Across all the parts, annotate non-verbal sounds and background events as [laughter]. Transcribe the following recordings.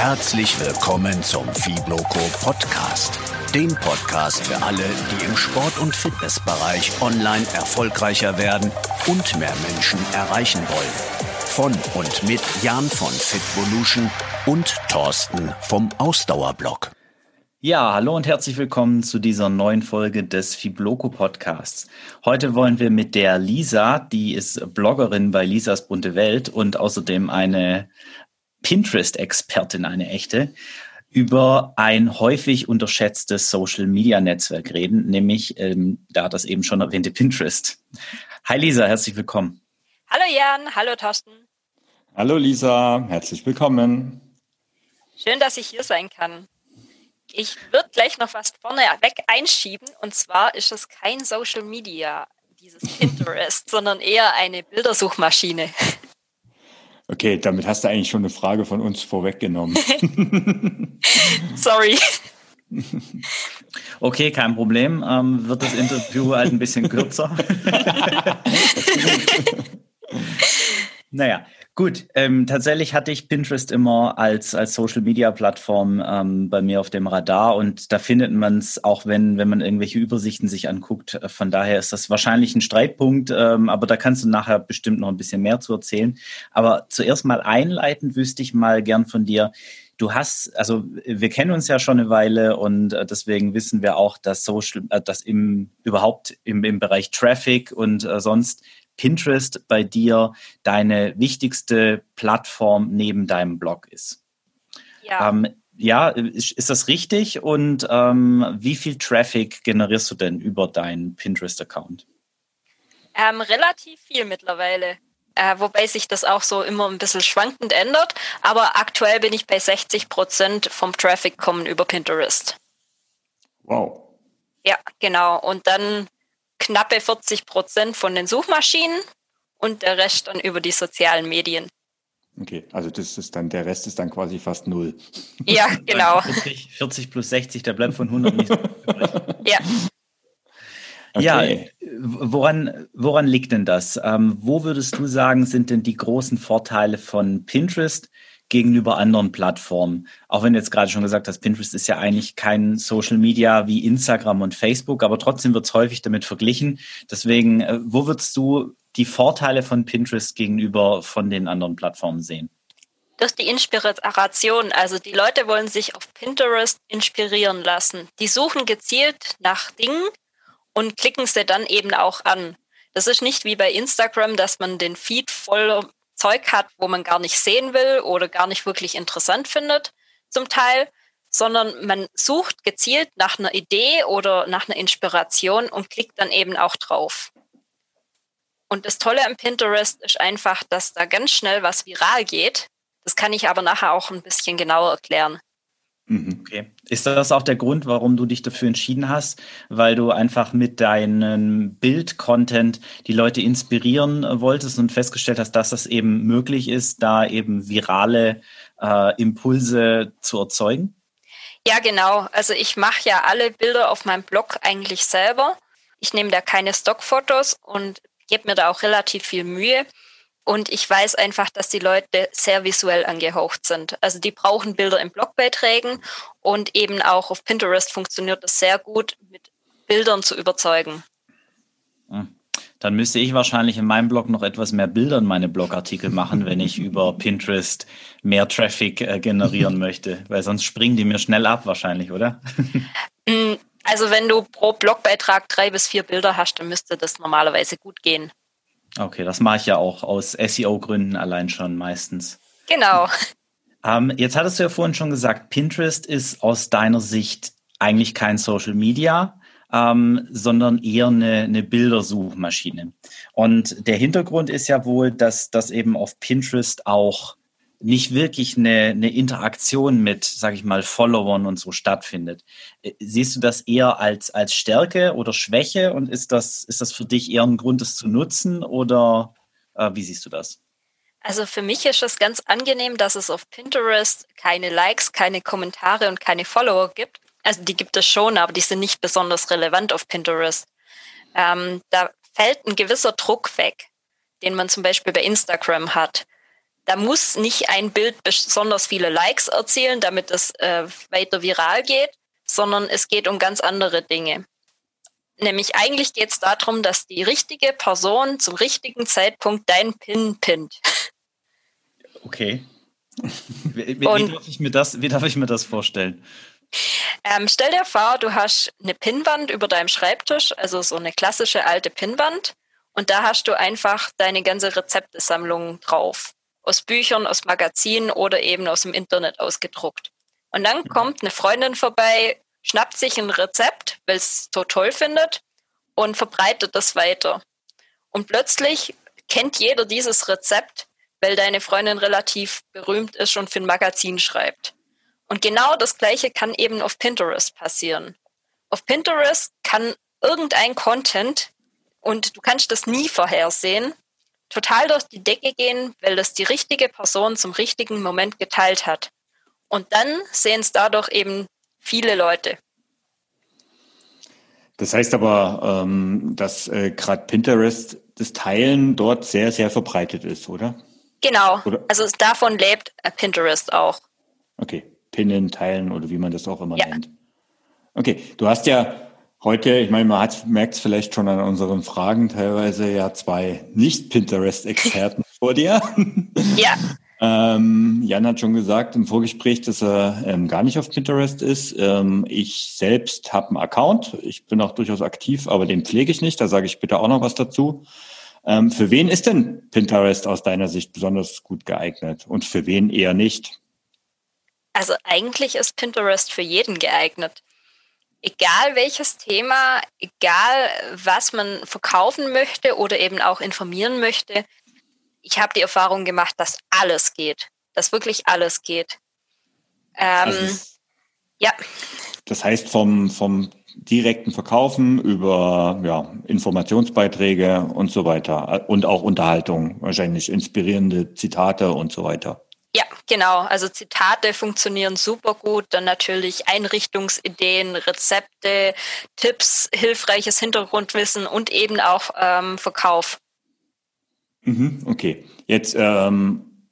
Herzlich willkommen zum Fibloco Podcast. Dem Podcast für alle, die im Sport- und Fitnessbereich online erfolgreicher werden und mehr Menschen erreichen wollen. Von und mit Jan von Fitvolution und Thorsten vom Ausdauerblock. Ja, hallo und herzlich willkommen zu dieser neuen Folge des Fibloco Podcasts. Heute wollen wir mit der Lisa, die ist Bloggerin bei Lisas bunte Welt und außerdem eine Pinterest-Expertin, eine echte, über ein häufig unterschätztes Social-Media-Netzwerk reden, nämlich, ähm, da das eben schon erwähnte Pinterest. Hi Lisa, herzlich willkommen. Hallo Jan, hallo Thorsten. Hallo Lisa, herzlich willkommen. Schön, dass ich hier sein kann. Ich würde gleich noch was vorne weg einschieben. Und zwar ist es kein Social Media, dieses Pinterest, [laughs] sondern eher eine Bildersuchmaschine. Okay, damit hast du eigentlich schon eine Frage von uns vorweggenommen. [laughs] Sorry. [laughs] Okay, kein Problem. Ähm, wird das Interview halt ein bisschen kürzer? [laughs] naja, Gut, ähm, tatsächlich hatte ich Pinterest immer als, als Social Media Plattform ähm, bei mir auf dem Radar und da findet man es auch, wenn, wenn man irgendwelche Übersichten sich anguckt. Äh, von daher ist das wahrscheinlich ein Streitpunkt, ähm, aber da kannst du nachher bestimmt noch ein bisschen mehr zu erzählen. Aber zuerst mal einleitend wüsste ich mal gern von dir, du hast, also wir kennen uns ja schon eine Weile und äh, deswegen wissen wir auch, dass Social, äh, dass im überhaupt im, im Bereich Traffic und sonst Pinterest bei dir deine wichtigste Plattform neben deinem Blog ist. Ja. Ähm, ja, ist, ist, das richtig? Und ähm, wie viel Traffic generierst du denn über deinen Pinterest-Account? Ähm, relativ viel mittlerweile. Äh, wobei sich das auch so immer ein bisschen schwankend ändert. Aber aktuell bin ich bei 60 Prozent vom Traffic kommen über Pinterest. Wow. Ja, genau. Und dann knappe 40 Prozent von den Suchmaschinen und der Rest dann über die sozialen Medien. Okay, also das ist dann, der Rest ist dann quasi fast null. [laughs] Ja, [laughs] genau. 40, 40 plus 60, der bleibt von 100 nicht übrig. Ja. Okay. Ja, woran, woran liegt denn das? Ähm, wo würdest du sagen, sind denn die großen Vorteile von Pinterest gegenüber anderen Plattformen. Auch wenn du jetzt gerade schon gesagt hast, Pinterest ist ja eigentlich kein Social Media wie Instagram und Facebook, aber trotzdem wird es häufig damit verglichen. Deswegen, äh, wo würdest du die Vorteile von Pinterest gegenüber von den anderen Plattformen sehen? Durch die Inspiration. Also die Leute wollen sich auf Pinterest inspirieren lassen. Die suchen gezielt nach Dingen und klicken sie dann eben auch an. Das ist nicht wie bei Instagram, dass man den Feed voll Zeug hat, wo man gar nicht sehen will oder gar nicht wirklich interessant findet, zum Teil, sondern man sucht gezielt nach einer Idee oder nach einer Inspiration und klickt dann eben auch drauf. Und das Tolle am Pinterest ist einfach, dass da ganz schnell was viral geht. Das kann ich aber nachher auch ein bisschen genauer erklären. Mhm. Okay. Ist das auch der Grund, warum du dich dafür entschieden hast? Weil du einfach mit deinem Bild-Content die Leute inspirieren wolltest und festgestellt hast, dass das eben möglich ist, da eben virale äh, Impulse zu erzeugen? Ja, genau. Also ich mache ja alle Bilder auf meinem Blog eigentlich selber. Ich nehme da keine Stockfotos und gebe mir da auch relativ viel Mühe. Und ich weiß einfach, dass die Leute sehr visuell angehaucht sind. Also die brauchen Bilder in Blogbeiträgen und eben auch auf Pinterest funktioniert das sehr gut, mit Bildern zu überzeugen. Hm. Dann müsste ich wahrscheinlich in meinem Blog noch etwas mehr Bilder in meine Blogartikel machen, wenn ich über Pinterest mehr Traffic äh, generieren [laughs] möchte, weil sonst springen die mir schnell ab wahrscheinlich, oder? Hm, also wenn du pro Blogbeitrag drei bis vier Bilder hast, dann müsste das normalerweise gut gehen. Okay, das mache ich ja auch aus SEO-Gründen allein schon meistens. Genau. Ähm, jetzt hattest du ja vorhin schon gesagt, Pinterest ist aus deiner Sicht eigentlich kein Social Media, ähm, sondern eher eine, eine Bildersuchmaschine. Und der Hintergrund ist ja wohl, dass das eben auf Pinterest auch nicht wirklich eine, eine Interaktion mit, sage ich mal, Followern und so stattfindet. Äh, siehst du das eher als, als Stärke oder Schwäche und ist das, ist das für dich eher ein Grund, das zu nutzen oder äh, wie siehst du das? Also für mich ist es ganz angenehm, dass es auf Pinterest keine Likes, keine Kommentare und keine Follower gibt. Also die gibt es schon, aber die sind nicht besonders relevant auf Pinterest. Ähm, da fällt ein gewisser Druck weg, den man zum Beispiel bei Instagram hat Da muss nicht ein Bild besonders viele Likes erzielen, damit es äh, weiter viral geht, sondern es geht um ganz andere Dinge. Nämlich eigentlich geht es darum, dass die richtige Person zum richtigen Zeitpunkt deinen Pin pinnt. Okay. [laughs] Wie, wie, wie, darf ich mir das, wie darf ich mir das vorstellen? Ähm, stell dir vor, du hast eine Pinnwand über deinem Schreibtisch, also so eine klassische alte Pinnwand. Und da hast du einfach deine ganze Rezeptesammlung drauf. Aus Büchern, aus Magazinen oder eben aus dem Internet ausgedruckt. Und dann mhm. kommt eine Freundin vorbei, schnappt sich ein Rezept, weil es so toll findet und verbreitet das weiter. Und plötzlich kennt jeder dieses Rezept, weil deine Freundin relativ berühmt ist und für ein Magazin schreibt. Und genau das Gleiche kann eben auf Pinterest passieren. Auf Pinterest kann irgendein Content, und du kannst das nie vorhersehen, total durch die Decke gehen, weil das die richtige Person zum richtigen Moment geteilt hat. Und dann sehen es dadurch eben viele Leute. Das heißt aber, ähm, dass äh, gerade Pinterest das Teilen dort sehr, sehr verbreitet ist, oder? Genau. Oder? Also davon lebt äh, Pinterest auch. Okay pinnen, teilen oder wie man das auch immer ja. nennt. Okay, du hast ja heute, ich meine, man merkt es vielleicht schon an unseren Fragen, teilweise ja zwei Nicht-Pinterest-Experten [laughs] vor dir. Ja. Ähm, Jan hat schon gesagt im Vorgespräch, dass er ähm, gar nicht auf Pinterest ist. Ähm, ich selbst habe einen Account. Ich bin auch durchaus aktiv, aber den pflege ich nicht. Da sage ich bitte auch noch was dazu. Ähm, für wen ist denn Pinterest aus deiner Sicht besonders gut geeignet und für wen eher nicht? Also eigentlich ist Pinterest für jeden geeignet. Egal welches Thema, egal was man verkaufen möchte oder eben auch informieren möchte, ich habe die Erfahrung gemacht, dass alles geht, dass wirklich alles geht. Ähm, also, ja. Das heißt vom, vom direkten Verkaufen über ja, Informationsbeiträge und so weiter und auch Unterhaltung, wahrscheinlich inspirierende Zitate und so weiter. Ja, genau. Also Zitate funktionieren super gut. Dann natürlich Einrichtungsideen, Rezepte, Tipps, hilfreiches Hintergrundwissen und eben auch ähm, Verkauf. Mhm, okay. Jetzt, ähm,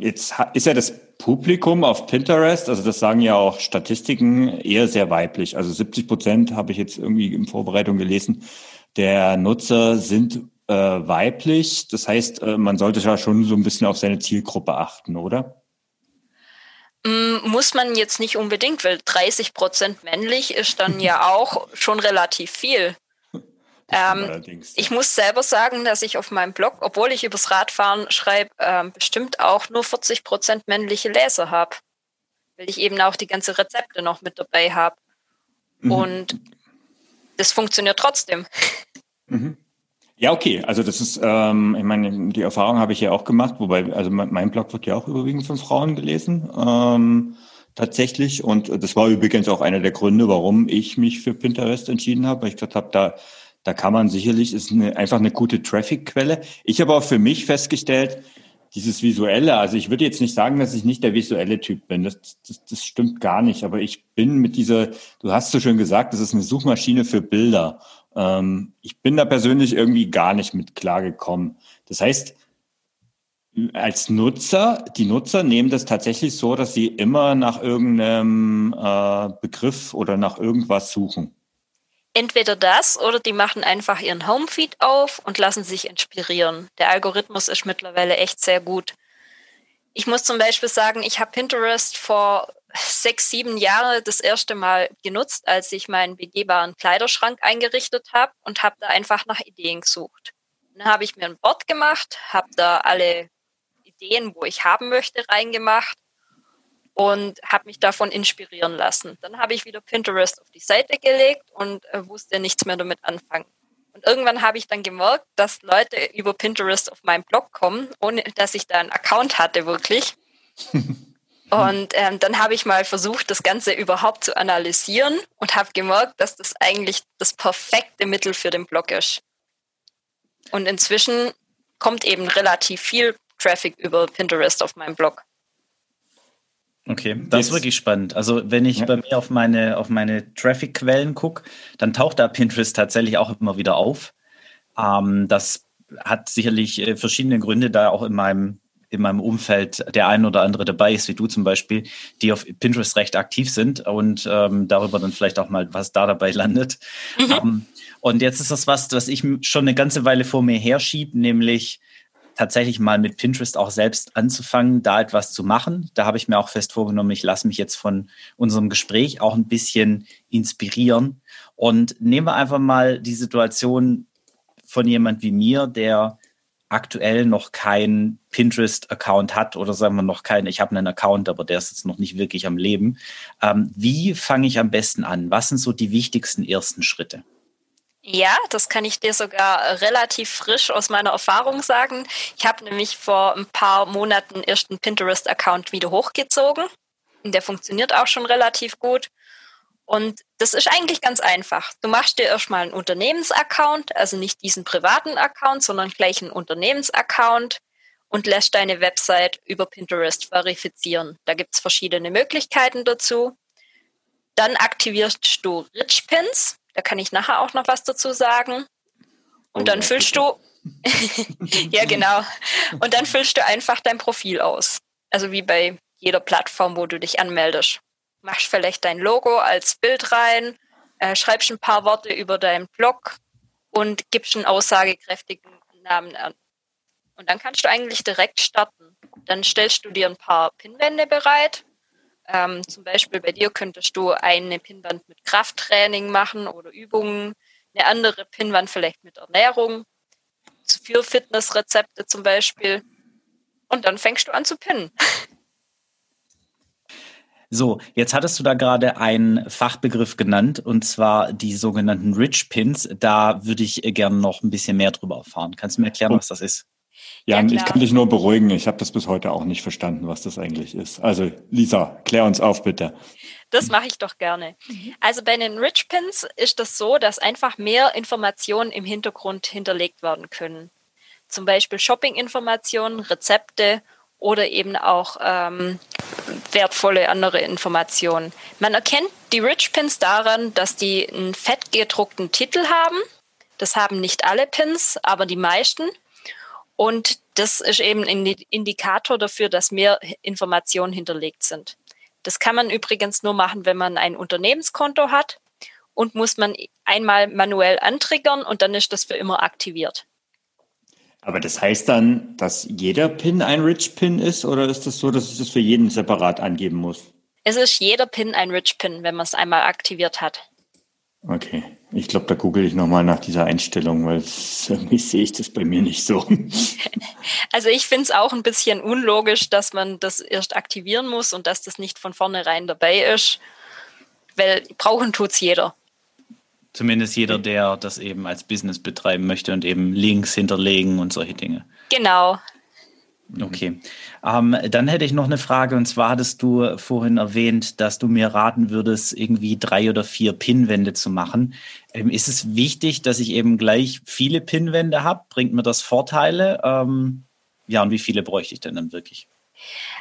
jetzt ist ja das Publikum auf Pinterest, also das sagen ja auch Statistiken, eher sehr weiblich. Also 70 Prozent habe ich jetzt irgendwie in Vorbereitung gelesen, der Nutzer sind äh, weiblich. Das heißt, äh, man sollte ja schon so ein bisschen auf seine Zielgruppe achten, oder? Mm, muss man jetzt nicht unbedingt, weil 30 Prozent männlich ist dann ja [laughs] auch schon relativ viel. Ähm, ich muss selber sagen, dass ich auf meinem Blog, obwohl ich übers Radfahren schreibe, ähm, bestimmt auch nur 40 Prozent männliche Leser habe. Weil ich eben auch die ganze Rezepte noch mit dabei habe. Mhm. Und das funktioniert trotzdem. Mhm. Ja, okay. Also das ist, ähm, ich meine, die Erfahrung habe ich ja auch gemacht, wobei, also mein Blog wird ja auch überwiegend von Frauen gelesen, ähm, tatsächlich. Und das war übrigens auch einer der Gründe, warum ich mich für Pinterest entschieden habe, weil ich gesagt habe, da, da kann man sicherlich, ist eine, einfach eine gute Traffic-Quelle. Ich habe auch für mich festgestellt, dieses Visuelle, also ich würde jetzt nicht sagen, dass ich nicht der visuelle Typ bin. Das, das, das stimmt gar nicht. Aber ich bin mit dieser, du hast so schön gesagt, das ist eine Suchmaschine für Bilder. Ähm, ich bin da persönlich irgendwie gar nicht mit klargekommen. Das heißt, als Nutzer, die Nutzer nehmen das tatsächlich so, dass sie immer nach irgendeinem äh, Begriff oder nach irgendwas suchen. Entweder das oder die machen einfach ihren Homefeed auf und lassen sich inspirieren. Der Algorithmus ist mittlerweile echt sehr gut. Ich muss zum Beispiel sagen, ich habe Pinterest vor sechs, sieben Jahre das erste Mal genutzt, als ich meinen begehbaren Kleiderschrank eingerichtet habe und habe da einfach nach Ideen gesucht. Dann habe ich mir ein Board gemacht, habe da alle Ideen, wo ich haben möchte, reingemacht und habe mich davon inspirieren lassen. Dann habe ich wieder Pinterest auf die Seite gelegt und äh, wusste nichts mehr damit anfangen. Und irgendwann habe ich dann gemerkt, dass Leute über Pinterest auf meinen Blog kommen, ohne dass ich da einen Account hatte, wirklich. [laughs] Und ähm, dann habe ich mal versucht, das Ganze überhaupt zu analysieren und habe gemerkt, dass das eigentlich das perfekte Mittel für den Blog ist. Und inzwischen kommt eben relativ viel Traffic über Pinterest auf meinem Blog. Okay, das Jetzt. ist wirklich spannend. Also wenn ich ja. bei mir auf meine, auf meine Traffic-Quellen gucke, dann taucht da Pinterest tatsächlich auch immer wieder auf. Ähm, das hat sicherlich äh, verschiedene Gründe, da auch in meinem in meinem Umfeld der ein oder andere dabei ist, wie du zum Beispiel, die auf Pinterest recht aktiv sind und ähm, darüber dann vielleicht auch mal, was da dabei landet. Mhm. Um, ähm, und jetzt ist das was, was ich schon eine ganze Weile vor mir herschiebe, nämlich tatsächlich mal mit Pinterest auch selbst anzufangen, da etwas zu machen. Da habe ich mir auch fest vorgenommen, ich lasse mich jetzt von unserem Gespräch auch ein bisschen inspirieren. Und nehmen wir einfach mal die Situation von jemand wie mir, der aktuell noch keinen Pinterest-Account hat oder sagen wir noch keinen, ich habe einen Account, aber der ist jetzt noch nicht wirklich am Leben. Ähm, wie fange ich am besten an? Was sind so die wichtigsten ersten Schritte? Ja, das kann ich dir sogar relativ frisch aus meiner Erfahrung sagen. Ich habe nämlich vor ein paar Monaten erst einen Pinterest-Account wieder hochgezogen. Der funktioniert auch schon relativ gut. Und das ist eigentlich ganz einfach. Du machst dir erstmal einen Unternehmensaccount, also nicht diesen privaten Account, sondern gleich einen Unternehmensaccount und lässt deine Website über Pinterest verifizieren. Da gibt es verschiedene Möglichkeiten dazu. Dann aktivierst du Rich Pins. Da kann ich nachher auch noch was dazu sagen. Und oh, dann füllst du, [laughs] ja genau, und dann füllst du einfach dein Profil aus. Also wie bei jeder Plattform, wo du dich anmeldest. Machst vielleicht dein Logo als Bild rein, äh, schreibst ein paar Worte über deinen Blog und gibst einen aussagekräftigen Namen an. Und dann kannst du eigentlich direkt starten. Dann stellst du dir ein paar Pinwände bereit, ähm, zum Beispiel bei dir könntest du eine Pinnwand mit Krafttraining machen oder Übungen, eine andere Pinnwand vielleicht mit Ernährung, für Fitnessrezepte zum Beispiel. Und dann fängst du an zu pinnen. [laughs] So, jetzt hattest du da gerade einen Fachbegriff genannt, und zwar die sogenannten Rich Pins. Da würde ich gerne noch ein bisschen mehr drüber erfahren. Kannst du mir erklären, was das ist? Ja, ja ich kann dich nur beruhigen. Ich habe das bis heute auch nicht verstanden, was das eigentlich ist. Also Lisa, klär uns auf bitte. Das mache ich doch gerne. Mhm. Also bei den Rich Pins ist das so, dass einfach mehr Informationen im Hintergrund hinterlegt werden können. Zum Beispiel Shopping-Informationen, Rezepte oder eben auch ähm, wertvolle andere Informationen. Man erkennt die Rich Pins daran, dass die einen fett gedruckten Titel haben. Das haben nicht alle Pins, aber die meisten. Und das ist eben ein Indikator dafür, dass mehr Informationen hinterlegt sind. Das kann man übrigens nur machen, wenn man ein Unternehmenskonto hat und muss man einmal manuell antriggern und dann ist das für immer aktiviert. Aber das heißt dann, dass jeder PIN ein Rich PIN ist oder ist das so, dass ich das für jeden separat angeben muss? Es ist jeder PIN ein Rich PIN, wenn man es einmal aktiviert hat. Okay, ich glaube, da google ich nochmal nach dieser Einstellung, weil irgendwie [laughs] sehe ich das bei mir nicht so. [laughs] Also ich finde es auch ein bisschen unlogisch, dass man das erst aktivieren muss und dass das nicht von vornherein dabei ist, weil brauchen tut es jeder. Zumindest jeder, der das eben als Business betreiben möchte und eben Links hinterlegen und solche Dinge. Genau, Okay. Ähm, dann hätte ich noch eine Frage und zwar hattest du vorhin erwähnt, dass du mir raten würdest, irgendwie drei oder vier Pinwände zu machen. Ähm, ist es wichtig, dass ich eben gleich viele Pinwände habe? Bringt mir das Vorteile? Ähm, ja, und wie viele bräuchte ich denn dann wirklich?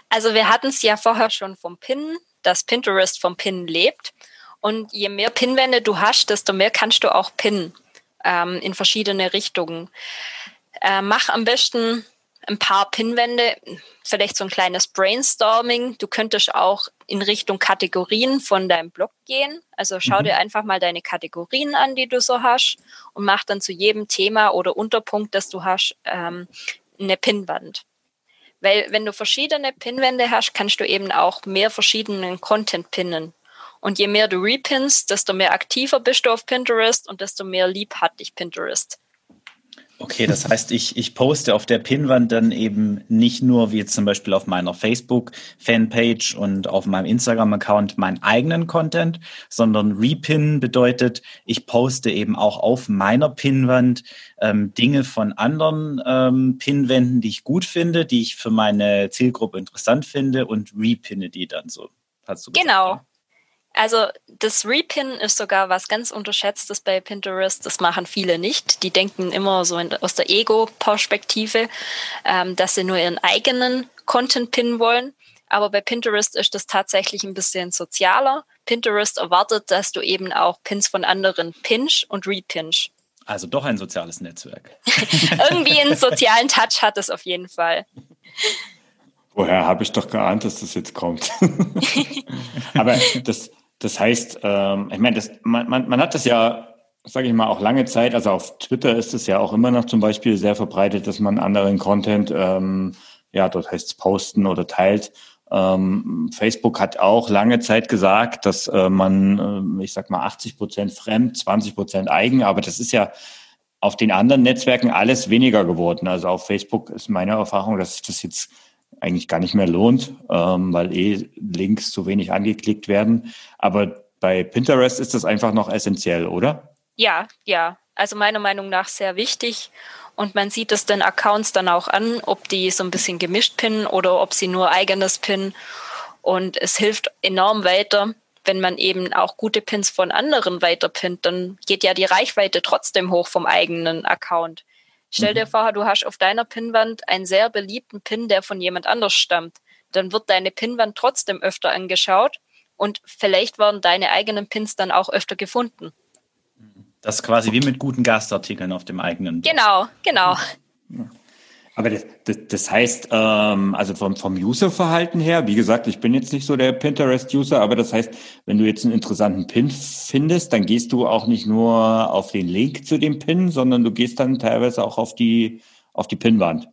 Also wir hatten es ja vorher schon vom Pin, dass Pinterest vom Pin lebt. Und je mehr Pinwände du hast, desto mehr kannst du auch pinnen ähm, in verschiedene Richtungen. Äh, mach am besten ein paar Pinwände, vielleicht so ein kleines Brainstorming. Du könntest auch in Richtung Kategorien von deinem Blog gehen. Also schau mhm. dir einfach mal deine Kategorien an, die du so hast und mach dann zu jedem Thema oder Unterpunkt, das du hast, ähm, eine Pinwand. Weil wenn du verschiedene Pinwände hast, kannst du eben auch mehr verschiedenen Content pinnen. Und je mehr du repinst, desto mehr aktiver bist du auf Pinterest und desto mehr lieb hat dich Pinterest. Okay, das heißt, ich, ich poste auf der Pinwand dann eben nicht nur wie jetzt zum Beispiel auf meiner Facebook-Fanpage und auf meinem Instagram-Account meinen eigenen Content, sondern Repin bedeutet, ich poste eben auch auf meiner Pinwand ähm, Dinge von anderen ähm, Pinwänden, die ich gut finde, die ich für meine Zielgruppe interessant finde und repinne die dann so. Hast du gesagt, genau. Also das Repin ist sogar was ganz Unterschätztes bei Pinterest. Das machen viele nicht. Die denken immer so in, aus der Ego-Perspektive, ähm, dass sie nur ihren eigenen Content pinnen wollen. Aber bei Pinterest ist das tatsächlich ein bisschen sozialer. Pinterest erwartet, dass du eben auch Pins von anderen pinch und repinch. Also doch ein soziales Netzwerk. [laughs] [laughs] Irgendwie einen sozialen Touch hat es auf jeden Fall. Woher habe ich doch geahnt, dass das jetzt kommt? [laughs] Aber das, das heißt, ähm, ich meine, das, man, man, man hat das ja, sage ich mal, auch lange Zeit, also auf Twitter ist es ja auch immer noch zum Beispiel sehr verbreitet, dass man anderen Content, ähm, ja, dort heißt es posten oder teilt. Ähm, Facebook hat auch lange Zeit gesagt, dass äh, man, äh, ich sag mal, 80 Prozent fremd, 20 Prozent eigen, aber das ist ja auf den anderen Netzwerken alles weniger geworden. Also auf Facebook ist meine Erfahrung, dass sich das jetzt eigentlich gar nicht mehr lohnt, ähm, weil eh Links zu wenig angeklickt werden. Aber bei Pinterest ist das einfach noch essentiell, oder? Ja, ja. Also meiner Meinung nach sehr wichtig. Und man sieht es den Accounts dann auch an, ob die so ein bisschen gemischt pinnen oder ob sie nur eigenes pinnen. Und es hilft enorm weiter, wenn man eben auch gute Pins von anderen weiterpinnt, dann geht ja die Reichweite trotzdem hoch vom eigenen Account. Stell dir mhm. vor, du hast auf deiner Pinnwand einen sehr beliebten Pin, der von jemand anders stammt. Dann wird deine Pinnwand trotzdem öfter angeschaut und vielleicht werden deine eigenen Pins dann auch öfter gefunden. Das ist quasi wie mit guten Gastartikeln auf dem eigenen. Genau, genau. Ja. Aber das, das, das heißt, ähm, also vom, vom User-Verhalten her, wie gesagt, ich bin jetzt nicht so der Pinterest-User, aber das heißt, wenn du jetzt einen interessanten Pin findest, dann gehst du auch nicht nur auf den Link zu dem Pin, sondern du gehst dann teilweise auch auf die, auf die Pinwand.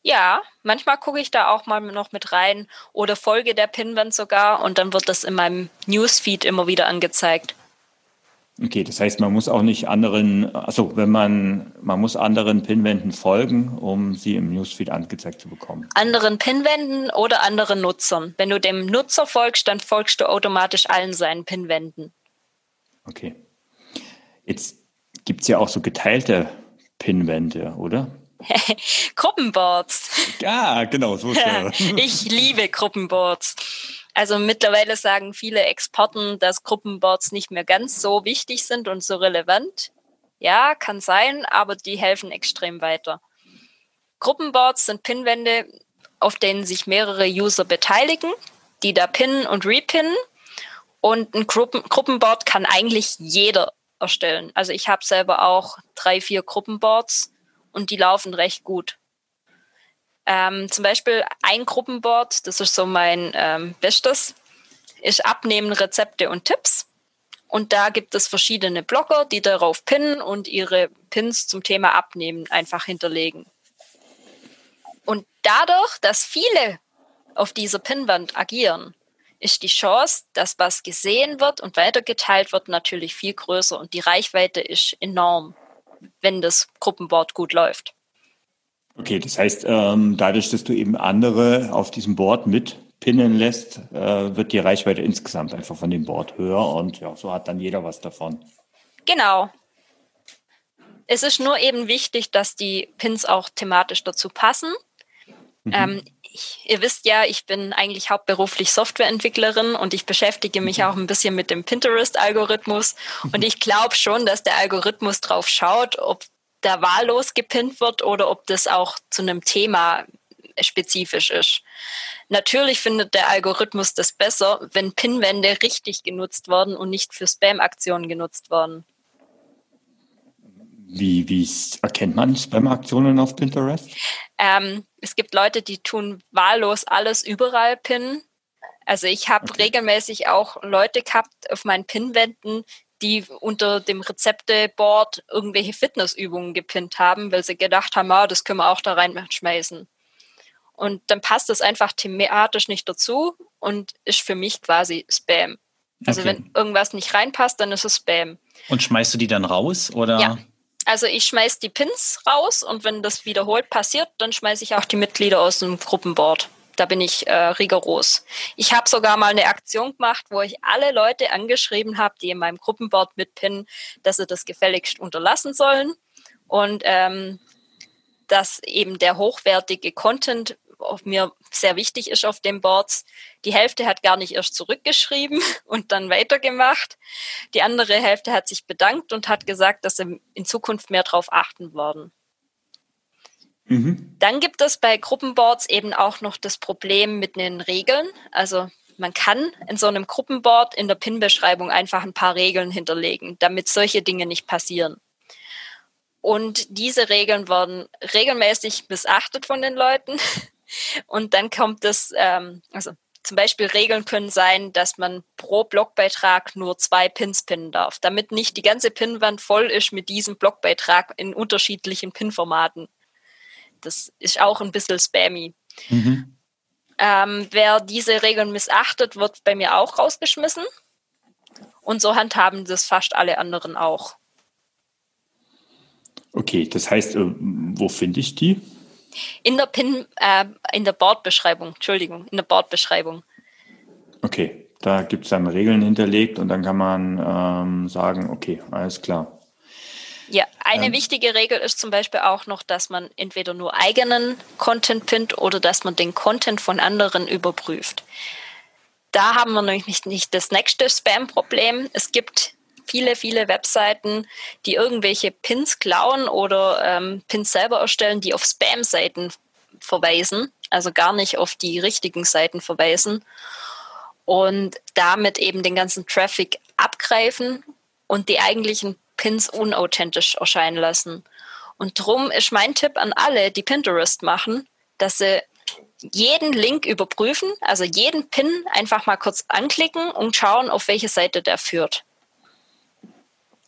Ja, manchmal gucke ich da auch mal noch mit rein oder folge der Pinwand sogar und dann wird das in meinem Newsfeed immer wieder angezeigt. Okay, das heißt, man muss auch nicht anderen, also wenn man, man muss anderen Pinwänden folgen, um sie im Newsfeed angezeigt zu bekommen. Anderen Pinwänden oder anderen Nutzern. Wenn du dem Nutzer folgst, dann folgst du automatisch allen seinen Pinwänden. Okay. Jetzt gibt es ja auch so geteilte Pinwände, oder? [laughs] Gruppenboards. Ja, genau, so ist ja. [laughs] ich liebe Gruppenboards. Also mittlerweile sagen viele Experten, dass Gruppenboards nicht mehr ganz so wichtig sind und so relevant. Ja, kann sein, aber die helfen extrem weiter. Gruppenboards sind Pinwände, auf denen sich mehrere User beteiligen, die da pinnen und repinnen. Und ein Gruppen Gruppenboard kann eigentlich jeder erstellen. Also ich habe selber auch drei, vier Gruppenboards und die laufen recht gut. Ähm, zum Beispiel ein Gruppenboard, das ist so mein ähm, Bestes, ist Abnehmen, Rezepte und Tipps. Und da gibt es verschiedene Blogger, die darauf pinnen und ihre Pins zum Thema Abnehmen einfach hinterlegen. Und dadurch, dass viele auf dieser Pinwand agieren, ist die Chance, dass was gesehen wird und weitergeteilt wird, natürlich viel größer und die Reichweite ist enorm, wenn das Gruppenboard gut läuft. Okay, das heißt, ähm, dadurch, dass du eben andere auf diesem Board mit pinnen lässt, äh, wird die Reichweite insgesamt einfach von dem Board höher und ja, so hat dann jeder was davon. Genau. Es ist nur eben wichtig, dass die Pins auch thematisch dazu passen. Mhm. Ähm, ich, ihr wisst ja, ich bin eigentlich hauptberuflich Softwareentwicklerin und ich beschäftige mich mhm. auch ein bisschen mit dem Pinterest-Algorithmus. Und ich glaube schon, dass der Algorithmus drauf schaut, ob da wahllos gepinnt wird oder ob das auch zu einem Thema spezifisch ist. Natürlich findet der Algorithmus das besser, wenn Pinwände richtig genutzt werden und nicht für Spam-Aktionen genutzt werden. Wie, wie erkennt man Spam-Aktionen auf Pinterest? Ähm, es gibt Leute, die tun wahllos alles überall pinnen. Also ich habe okay. regelmäßig auch Leute gehabt auf meinen Pinwänden, die unter dem Rezepteboard irgendwelche Fitnessübungen gepinnt haben, weil sie gedacht haben, ah, das können wir auch da reinschmeißen. Und dann passt das einfach thematisch nicht dazu und ist für mich quasi Spam. Also okay. wenn irgendwas nicht reinpasst, dann ist es Spam. Und schmeißt du die dann raus oder? Ja. Also ich schmeiß die Pins raus und wenn das wiederholt passiert, dann schmeiße ich auch die Mitglieder aus dem Gruppenboard. Da bin ich äh, rigoros. Ich habe sogar mal eine Aktion gemacht, wo ich alle Leute angeschrieben habe, die in meinem Gruppenboard mitpinnen, dass sie das gefälligst unterlassen sollen und ähm, dass eben der hochwertige Content auf mir sehr wichtig ist auf den Boards. Die Hälfte hat gar nicht erst zurückgeschrieben [laughs] und dann weitergemacht. Die andere Hälfte hat sich bedankt und hat gesagt, dass sie in Zukunft mehr darauf achten werden. Mhm. Dann gibt es bei Gruppenboards eben auch noch das Problem mit den Regeln. Also man kann in so einem Gruppenboard in der PIN-Beschreibung einfach ein paar Regeln hinterlegen, damit solche Dinge nicht passieren. Und diese Regeln werden regelmäßig missachtet von den Leuten. [laughs] Und dann kommt das, ähm, also zum Beispiel Regeln können sein, dass man pro Blogbeitrag nur zwei Pins pinnen darf, damit nicht die ganze Pinwand voll ist mit diesem Blogbeitrag in unterschiedlichen Pinformaten. Das ist auch ein bisschen spammy. Mhm. Ähm, wer diese Regeln missachtet, wird bei mir auch rausgeschmissen. Und so handhaben das fast alle anderen auch. Okay, das heißt, äh, wo finde ich die? In der Pin, äh, in der Bordbeschreibung, Entschuldigung, in der Bordbeschreibung. Okay, da gibt es dann Regeln hinterlegt und dann kann man ähm, sagen, okay, alles klar. Ja, eine ähm, wichtige Regel ist zum Beispiel auch noch, dass man entweder nur eigenen Content pinnt oder dass man den Content von anderen überprüft. Da haben wir nämlich nicht, nicht das nächste Spam-Problem. Es gibt viele, viele Webseiten, die irgendwelche Pins klauen oder ähm, Pins selber erstellen, die auf Spam-Seiten verweisen, also gar nicht auf die richtigen Seiten verweisen und damit eben den ganzen Traffic abgreifen und die eigentlichen Pins unauthentisch erscheinen lassen. Und drum ist mein Tipp an alle, die Pinterest machen, dass sie jeden Link überprüfen, also jeden Pin einfach mal kurz anklicken und schauen, auf welche Seite der führt.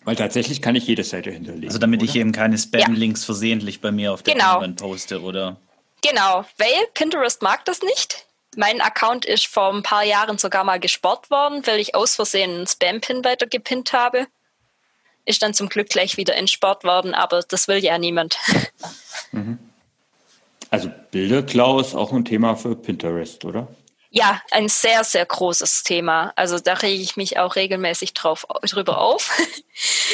Weil tatsächlich kann ich jede Seite hinterlegen. Also damit oder? ich eben keine Spam-Links ja. versehentlich bei mir auf der genau. Pinwand poste, oder? Genau, weil Pinterest mag das nicht. Mein Account ist vor ein paar Jahren sogar mal gesperrt worden, weil ich aus Versehen einen Spam-Pin weitergepinnt habe. Ist dann zum Glück gleich wieder entspart worden, aber das will ja niemand. [laughs] Mhm. Also Bilderklau ist auch ein Thema für Pinterest, oder? Ja, ein sehr, sehr großes Thema. Also da rege ich mich auch regelmäßig drauf, drüber auf.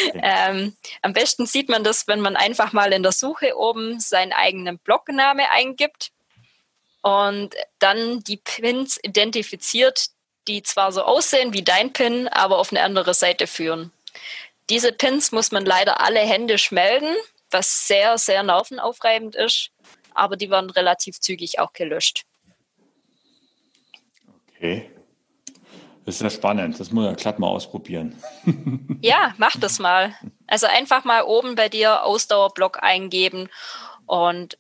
Okay. [laughs] ähm, am besten sieht man das, wenn man einfach mal in der Suche oben seinen eigenen Blogname eingibt und dann die Pins identifiziert, die zwar so aussehen wie dein Pin, aber auf eine andere Seite führen. Diese Pins muss man leider alle händisch melden, was sehr, sehr nervenaufreibend ist, aber die werden relativ zügig auch gelöscht. Okay. Das ist ja spannend. Das muss ich glatt mal ausprobieren. [laughs] ja, mach das mal. Also einfach mal oben bei dir Ausdauerblock eingeben. Und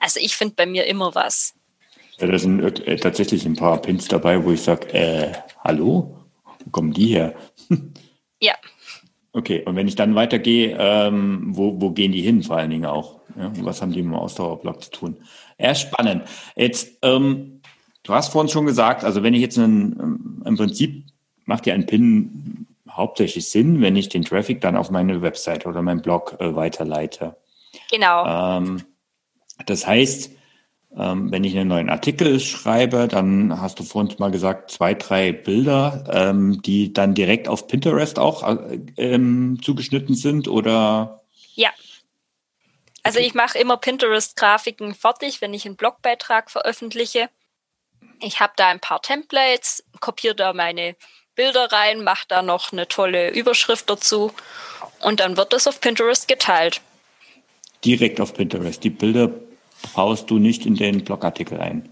also ich finde bei mir immer was. Ja, da sind äh, tatsächlich ein paar Pins dabei, wo ich sage, äh, hallo? Wo kommen die her? [laughs] Okay, und wenn ich dann weitergehe, ähm, wo, wo gehen die hin vor allen Dingen auch? Ja, was haben die mit dem Ausdauerblock zu tun? Ja, spannend. Jetzt, ähm, Du hast vorhin schon gesagt, also wenn ich jetzt einen, ähm, im Prinzip macht ja ein Pin hauptsächlich Sinn, wenn ich den Traffic dann auf meine Website oder meinen Blog äh, weiterleite. Genau. Ähm, das heißt, ähm, wenn ich einen neuen Artikel schreibe, dann hast du vorhin mal gesagt, zwei, drei Bilder, ähm, die dann direkt auf Pinterest auch äh, ähm, zugeschnitten sind oder? Ja. Also ich mache immer Pinterest-Grafiken fertig, wenn ich einen Blogbeitrag veröffentliche. Ich habe da ein paar Templates, kopiere da meine Bilder rein, mache da noch eine tolle Überschrift dazu und dann wird das auf Pinterest geteilt. Direkt auf Pinterest. Die Bilder baust du nicht in den Blogartikel ein?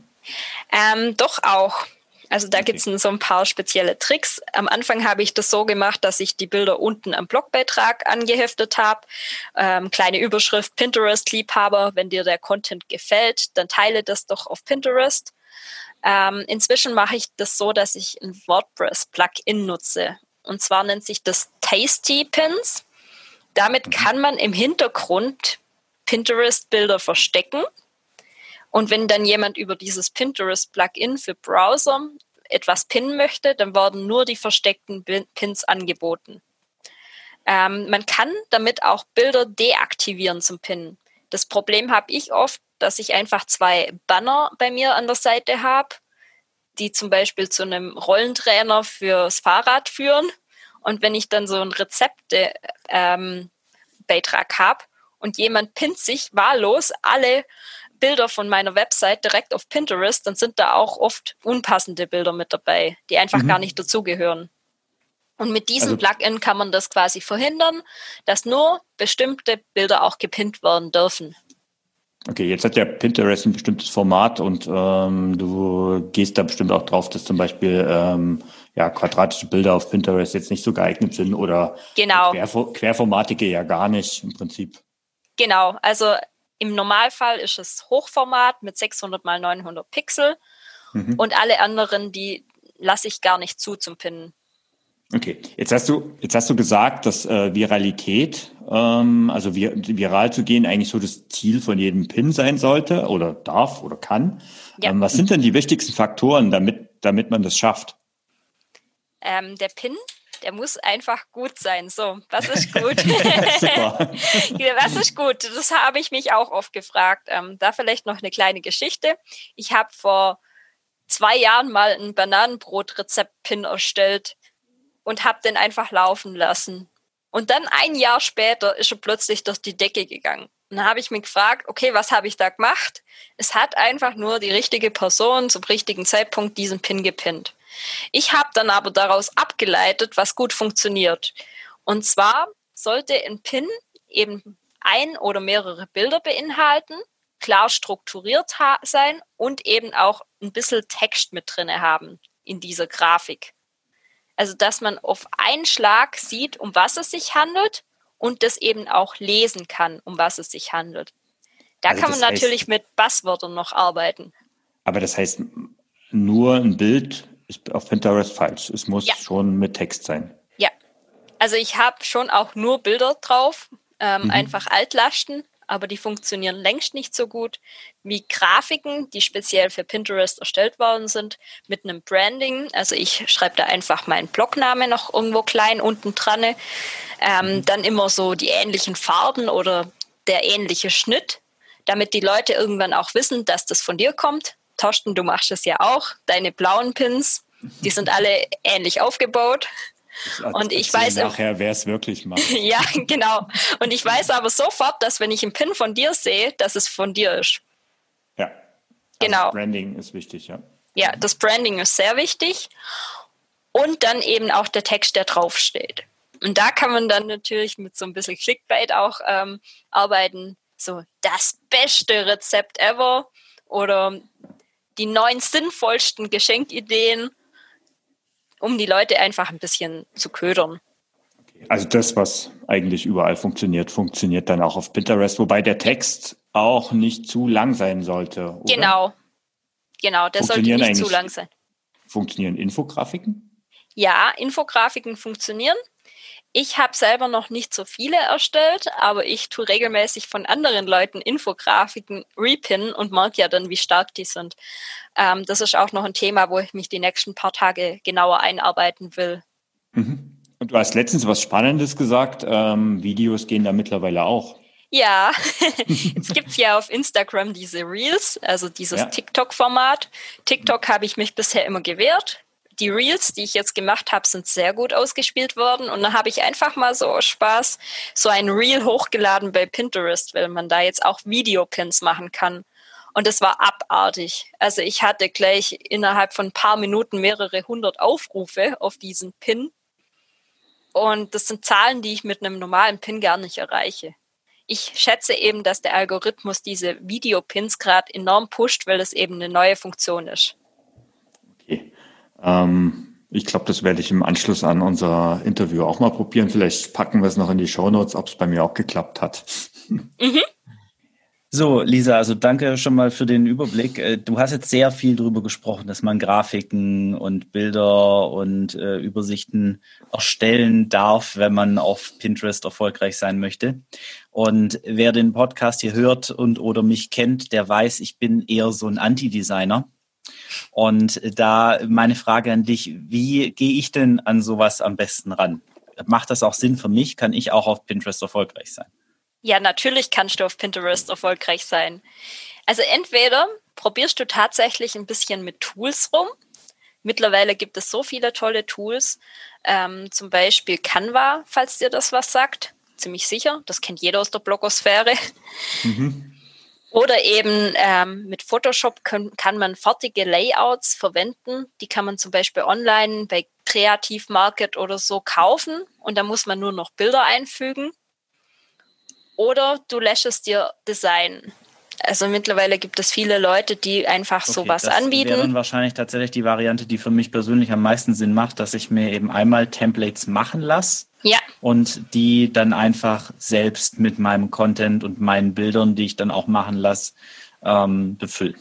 Ähm, doch auch. Also da okay. gibt es so ein paar spezielle Tricks. Am Anfang habe ich das so gemacht, dass ich die Bilder unten am Blogbeitrag angeheftet habe. Ähm, kleine Überschrift Pinterest-Liebhaber, wenn dir der Content gefällt, dann teile das doch auf Pinterest. Ähm, inzwischen mache ich das so, dass ich ein WordPress-Plugin nutze. Und zwar nennt sich das Tasty Pins. Damit mhm. kann man im Hintergrund Pinterest-Bilder verstecken. Und wenn dann jemand über dieses Pinterest-Plugin für Browser etwas pinnen möchte, dann werden nur die versteckten Pins angeboten. Ähm, man kann damit auch Bilder deaktivieren zum Pinnen. Das Problem habe ich oft, dass ich einfach zwei Banner bei mir an der Seite habe, die zum Beispiel zu einem Rollentrainer fürs Fahrrad führen. Und wenn ich dann so einen Rezepte-Beitrag ähm, habe und jemand pinnt sich wahllos alle Bilder von meiner Website direkt auf Pinterest, dann sind da auch oft unpassende Bilder mit dabei, die einfach mhm. gar nicht dazugehören. Und mit diesem also, Plugin kann man das quasi verhindern, dass nur bestimmte Bilder auch gepinnt werden dürfen. Okay, jetzt hat ja Pinterest ein bestimmtes Format und ähm, du gehst da bestimmt auch drauf, dass zum Beispiel ähm, ja, quadratische Bilder auf Pinterest jetzt nicht so geeignet sind oder genau. Querfor Querformatige ja gar nicht im Prinzip. Genau, also Im Normalfall ist es Hochformat mit 600 mal 900 Pixel mhm. und alle anderen, die lasse ich gar nicht zu zum Pinnen. Okay, jetzt hast du jetzt hast du gesagt, dass äh, Viralität, ähm, also vir viral zu gehen, eigentlich so das Ziel von jedem Pin sein sollte oder darf oder kann. Ja. Ähm, was sind denn die wichtigsten Faktoren, damit damit man das schafft? Ähm, der Pin, der muss einfach gut sein. So, was ist gut? [laughs] [laughs] was ist gut? Das habe ich mich auch oft gefragt. Ähm, da vielleicht noch eine kleine Geschichte. Ich habe vor zwei Jahren mal ein Bananenbrot-Rezept-Pin erstellt und habe den einfach laufen lassen. Und dann ein Jahr später ist er plötzlich durch die Decke gegangen. Und dann habe ich mich gefragt, okay, was habe ich da gemacht? Es hat einfach nur die richtige Person zum richtigen Zeitpunkt diesen Pin gepinnt. Ich habe dann aber daraus abgeleitet, was gut funktioniert. Und zwar sollte ein Pin eben ein oder mehrere Bilder beinhalten, klar strukturiert sein und eben auch ein bisschen Text mit drinne haben in dieser Grafik. Also, dass man auf einen Schlag sieht, um was es sich handelt und das eben auch lesen kann, um was es sich handelt. Da also kann man natürlich heißt, mit Buzzwörtern noch arbeiten. Aber das heißt, nur ein Bild ist auf Pinterest falsch. Es muss ja. schon mit Text sein. Ja. Also ich habe schon auch nur Bilder drauf, ähm, mhm. einfach Altlasten, aber die funktionieren längst nicht so gut wie Grafiken, die speziell für Pinterest erstellt worden sind, mit einem Branding. Also ich schreibe da einfach meinen Blogname noch irgendwo klein unten dran. Ähm, mhm. dann immer so die ähnlichen Farben oder der ähnliche Schnitt, damit die Leute irgendwann auch wissen, dass das von dir kommt. Torsten, du machst es ja auch. Deine blauen Pins, die sind alle ähnlich aufgebaut. Und ich weiß nachher, wer es wirklich macht. [laughs] ja, genau. Und ich weiß aber sofort, dass wenn ich einen Pin von dir sehe, dass es von dir ist. Ja. Also genau. Branding ist wichtig, ja. Ja, das Branding ist sehr wichtig. Und dann eben auch der Text, der draufsteht. Und da kann man dann natürlich mit so ein bisschen Clickbait auch ähm, arbeiten. So das beste Rezept ever oder die neun sinnvollsten Geschenkideen um die Leute einfach ein bisschen zu ködern. Also das, was eigentlich überall funktioniert, funktioniert dann auch auf Pinterest, wobei der Text auch nicht zu lang sein sollte. Oder? Genau, genau, der sollte nicht zu lang sein. Funktionieren Infografiken? Ja, Infografiken funktionieren. Ich habe selber noch nicht so viele erstellt, aber ich tue regelmäßig von anderen Leuten Infografiken repinnen und merke ja dann, wie stark die sind. Ähm, das ist auch noch ein Thema, wo ich mich die nächsten paar Tage genauer einarbeiten will. Mhm. Und du hast letztens was Spannendes gesagt. Ähm, Videos gehen da mittlerweile auch. Ja, [laughs] jetzt gibt es ja auf Instagram diese Reels, also dieses ja. TikTok-Format. TikTok habe ich mich bisher immer gewehrt die Reels, die ich jetzt gemacht habe, sind sehr gut ausgespielt worden. Und dann habe ich einfach mal so Spaß so ein Reel hochgeladen bei Pinterest, weil man da jetzt auch Videopins machen kann. Und es war abartig. Also ich hatte gleich innerhalb von ein paar Minuten mehrere hundert Aufrufe auf diesen Pin. Und das sind Zahlen, die ich mit einem normalen Pin gar nicht erreiche. Ich schätze eben, dass der Algorithmus diese Videopins gerade enorm pusht, weil das eben eine neue Funktion ist. Ähm, ich glaube, das werde ich im Anschluss an unser Interview auch mal probieren. Vielleicht packen wir es noch in die Show Notes, ob es bei mir auch geklappt hat. [laughs] Mhm. So, Lisa, also danke schon mal für den Überblick. Äh, du hast jetzt sehr viel darüber gesprochen, dass man Grafiken und Bilder und äh, Übersichten erstellen darf, wenn man auf Pinterest erfolgreich sein möchte. Und wer den Podcast hier hört und oder mich kennt, der weiß, ich bin eher so ein Anti-Designer. Und da meine Frage an dich, wie gehe ich denn an sowas am besten ran? Macht das auch Sinn für mich? Kann ich auch auf Pinterest erfolgreich sein? Ja, natürlich kannst du auf Pinterest erfolgreich sein. Also entweder probierst du tatsächlich ein bisschen mit Tools rum. Mittlerweile gibt es so viele tolle Tools, ähm, zum Beispiel Canva, falls dir das was sagt. Ziemlich sicher, das kennt jeder aus der Blogosphäre. Mhm. Oder eben ähm, mit Photoshop können, kann man fertige Layouts verwenden. Die kann man zum Beispiel online bei Kreativ Market oder so kaufen und da muss man nur noch Bilder einfügen. Oder du lässt es dir designen. Also mittlerweile gibt es viele Leute, die einfach okay, sowas das anbieten. Das wäre wahrscheinlich tatsächlich die Variante, die für mich persönlich am meisten Sinn macht, dass ich mir eben einmal Templates machen lasse. Ja. Und die dann einfach selbst mit meinem Content und meinen Bildern, die ich dann auch machen lasse, ähm, befüllen.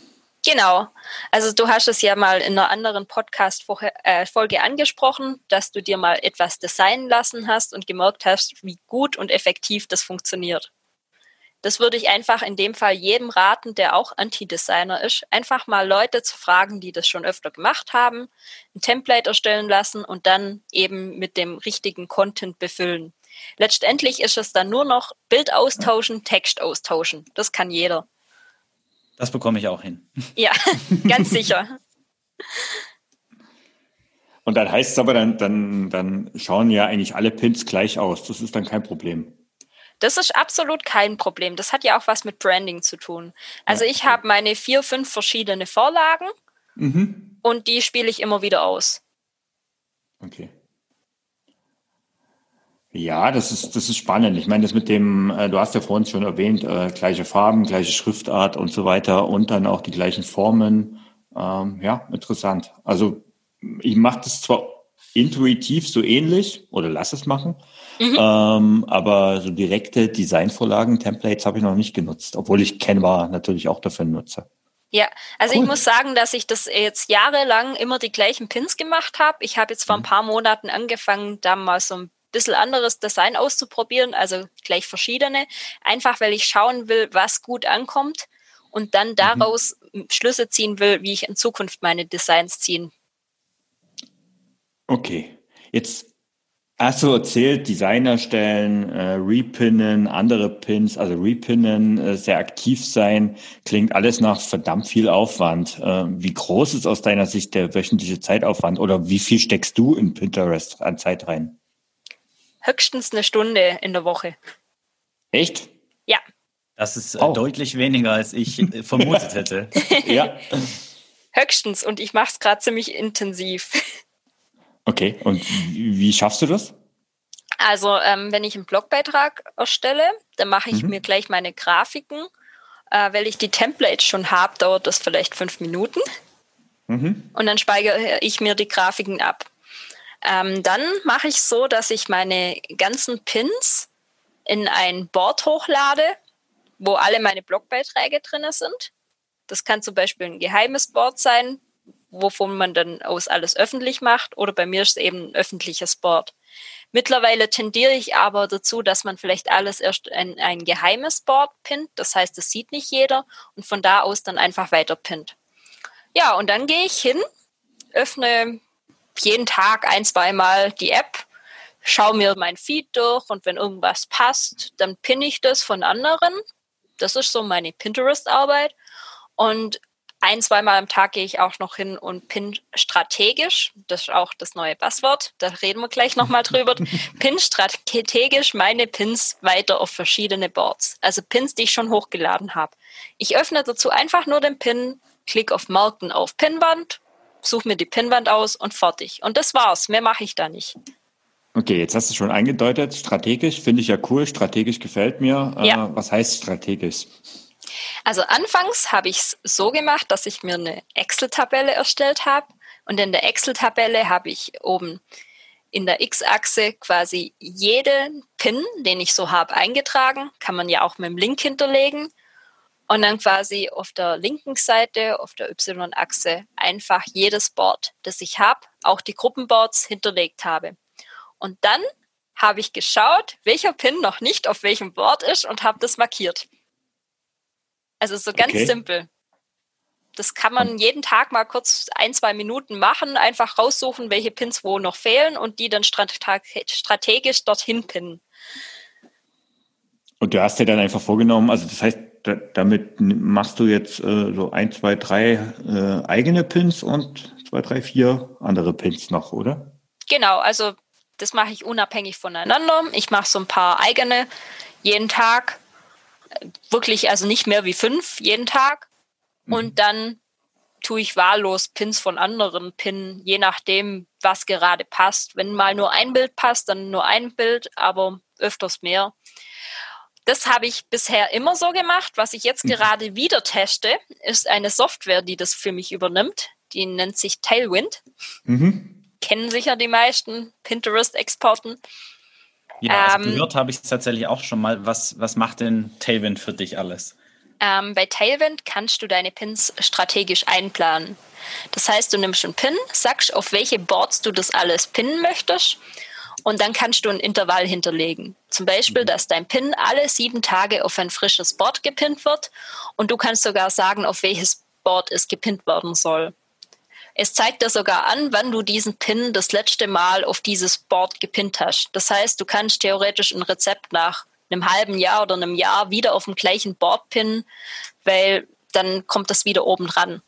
Genau. Also du hast es ja mal in einer anderen Podcast-Folge äh, angesprochen, dass du dir mal etwas designen lassen hast und gemerkt hast, wie gut und effektiv das funktioniert. Das würde ich einfach in dem Fall jedem raten, der auch Anti-Designer ist, einfach mal Leute zu fragen, die das schon öfter gemacht haben, ein Template erstellen lassen und dann eben mit dem richtigen Content befüllen. Letztendlich ist es dann nur noch Bild austauschen, Text austauschen. Das kann jeder. Das bekomme ich auch hin. [laughs] Ja, ganz sicher. Und dann heißt es aber, dann, dann, dann schauen ja eigentlich alle Pins gleich aus. Das ist dann kein Problem. Das ist absolut kein Problem. Das hat ja auch was mit Branding zu tun. Also ja. ich habe meine vier, fünf verschiedene Vorlagen mhm. und die spiele ich immer wieder aus. Okay. Ja, das ist, das ist spannend. Ich meine, das mit dem, äh, du hast ja vorhin schon erwähnt, äh, gleiche Farben, gleiche Schriftart und so weiter und dann auch die gleichen Formen. Ähm, ja, interessant. Also ich mache das zwar intuitiv so ähnlich oder lass es machen, mhm. ähm, aber so direkte Designvorlagen, Templates habe ich noch nicht genutzt, obwohl ich Canva natürlich auch dafür nutze. Ja, also cool. ich muss sagen, dass ich das jetzt jahrelang immer die gleichen Pins gemacht habe. Ich habe jetzt vor ein mhm. paar Monaten angefangen, da mal so ein bisschen anderes Design auszuprobieren, also gleich verschiedene, einfach weil ich schauen will, was gut ankommt und dann mhm. daraus mhm. Schlüsse ziehen will, wie ich in Zukunft meine Designs ziehen. Okay, jetzt du erzählt, Designer stellen, äh, repinnen, andere Pins, also repinnen, äh, sehr aktiv sein, klingt alles nach verdammt viel Aufwand. Äh, wie groß ist aus deiner Sicht der wöchentliche Zeitaufwand oder wie viel steckst du in Pinterest an Zeit rein? höchstens eine Stunde in der Woche. Echt? Ja. Das ist äh, oh. deutlich weniger, als ich äh, [laughs] vermutet hätte. ja. Höchstens und ich mache es gerade ziemlich intensiv. Okay, und wie schaffst du das? Also, ähm, wenn ich einen Blogbeitrag erstelle, dann mache ich mhm. mir gleich meine Grafiken. Äh, weil ich die Templates schon habe, dauert das vielleicht fünf Minuten. Mhm. Und dann speichere ich mir die Grafiken ab. Ähm, dann mache ich so, dass ich meine ganzen Pins in ein Board hochlade, wo alle meine Blogbeiträge drin sind. Das kann zum Beispiel ein geheimes Board sein, wovon man dann aus alles öffentlich macht, oder bei mir ist es eben ein öffentliches Board. Mittlerweile tendiere ich aber dazu, dass man vielleicht alles erst in ein geheimes Board pinnt. Das heißt, das sieht nicht jeder und von da aus dann einfach weiter pinnt. Ja, und dann gehe ich hin, öffne jeden Tag ein, zweimal die App, schaue mir mein Feed durch und wenn irgendwas passt, dann pinne ich das von anderen. Das ist so meine Pinterest-Arbeit. Und ein, zweimal am Tag gehe ich auch noch hin und pin strategisch. Das ist auch das neue Passwort. Da reden wir gleich nochmal drüber. [laughs] pin strategisch meine Pins weiter auf verschiedene Boards. Also Pins, die ich schon hochgeladen habe. Ich öffne dazu einfach nur den Pin, klicke auf Marken auf Pinwand suche mir die Pinnwand aus und fertig. Und das war's. Mehr mache ich da nicht. Okay, jetzt hast du schon eingedeutet, strategisch finde ich ja cool, strategisch gefällt mir. Ja. Äh, was heißt strategisch? Also anfangs habe ich es so gemacht, dass ich mir eine Excel-Tabelle erstellt habe und in der Excel-Tabelle habe ich oben in der X-Achse quasi jeden Pin, den ich so habe, eingetragen. Kann man ja auch mit dem Link hinterlegen und dann quasi auf der linken Seite, auf der Y-Achse, einfach jedes Board, das ich habe, auch die Gruppenboards hinterlegt habe. Und dann habe ich geschaut, welcher Pin noch nicht auf welchem Board ist und habe das markiert. Also so ganz okay. simpel. Das kann man jeden Tag mal kurz ein, zwei Minuten machen, einfach raussuchen, welche Pins wo noch fehlen und die dann strategisch dorthin pinnen. Und du hast dir dann einfach vorgenommen, also das heißt, da, damit machst du jetzt äh, so ein, zwei, drei äh, eigene Pins und zwei, drei, vier andere Pins noch, oder? Genau, also das mache ich unabhängig voneinander. Ich mache so ein paar eigene jeden Tag. Wirklich, also nicht mehr wie fünf jeden Tag. Mhm. Und dann tue ich wahllos Pins von anderen Pinnen, je nachdem, was gerade passt. Wenn mal nur ein Bild passt, dann nur ein Bild, aber öfters mehr. das habe ich bisher immer so gemacht. Was ich jetzt mhm. gerade wieder teste, ist eine Software, die das für mich übernimmt. Die nennt sich Tailwind. Mhm. Kennen sicher die meisten Pinterest-Exporten. Ja, also ähm, gehört habe ich es tatsächlich auch schon mal. Was, was macht denn Tailwind für dich alles? Ähm, bei Tailwind kannst du deine Pins strategisch einplanen. Das heißt, du nimmst einen Pin, sagst, auf welche Boards du das alles pinnen möchtest und dann kannst du ein Intervall hinterlegen. Zum Beispiel, mhm. dass dein Pin alle sieben Tage auf ein frisches Board gepinnt wird und du kannst sogar sagen, auf welches Board es gepinnt werden soll. Es zeigt dir sogar an, wann du diesen Pin das letzte Mal auf dieses Board gepinnt hast. Das heißt, du kannst theoretisch ein Rezept nach einem halben Jahr oder einem Jahr wieder auf dem gleichen Board pinnen, weil dann kommt das wieder oben dran.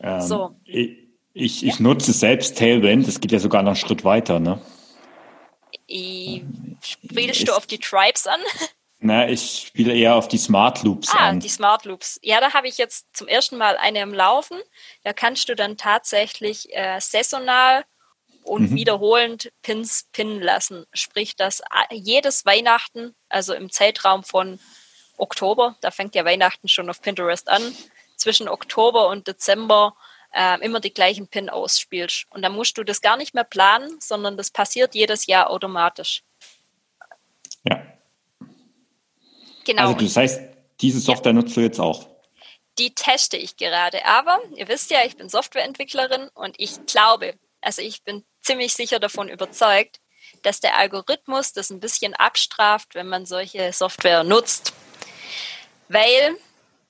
Ähm, so. Ich, ich, ja? nutze selbst Tailwind, das geht ja sogar noch einen Schritt weiter, ne? Spielst du auf die Tribes an? [laughs] Na, ich spiele eher auf die Smart Loops ah, an. die Smart Loops. Ja, da habe ich jetzt zum ersten Mal eine im Laufen. Da kannst du dann tatsächlich äh, saisonal und mhm. wiederholend Pins pinnen lassen. Sprich, dass jedes Weihnachten, also im Zeitraum von Oktober, da fängt ja Weihnachten schon auf Pinterest an, zwischen Oktober und Dezember äh, immer die gleichen Pin ausspielst. Und dann musst du das gar nicht mehr planen, sondern das passiert jedes Jahr automatisch. Ja. Genau. Also das heißt, diese Software ja. nutzt du jetzt auch. Die teste ich gerade. Aber ihr wisst ja, ich bin Softwareentwicklerin und ich glaube, also ich bin ziemlich sicher davon überzeugt, dass der Algorithmus das ein bisschen abstraft, wenn man solche Software nutzt. Weil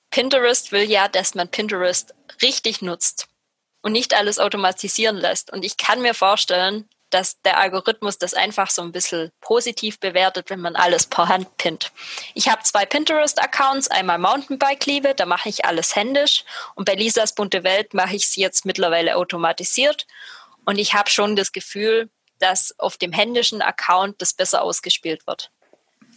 Pinterest will ja, dass man Pinterest richtig nutzt und nicht alles automatisieren lässt. Und ich kann mir vorstellen, dass der Algorithmus das einfach so ein bisschen positiv bewertet, wenn man alles per Hand pinnt. Ich habe zwei Pinterest-Accounts, einmal Mountainbike-Liebe, da mache ich alles händisch und bei Lisas bunte Welt mache ich sie jetzt mittlerweile automatisiert und ich habe schon das Gefühl, dass auf dem händischen Account das besser ausgespielt wird.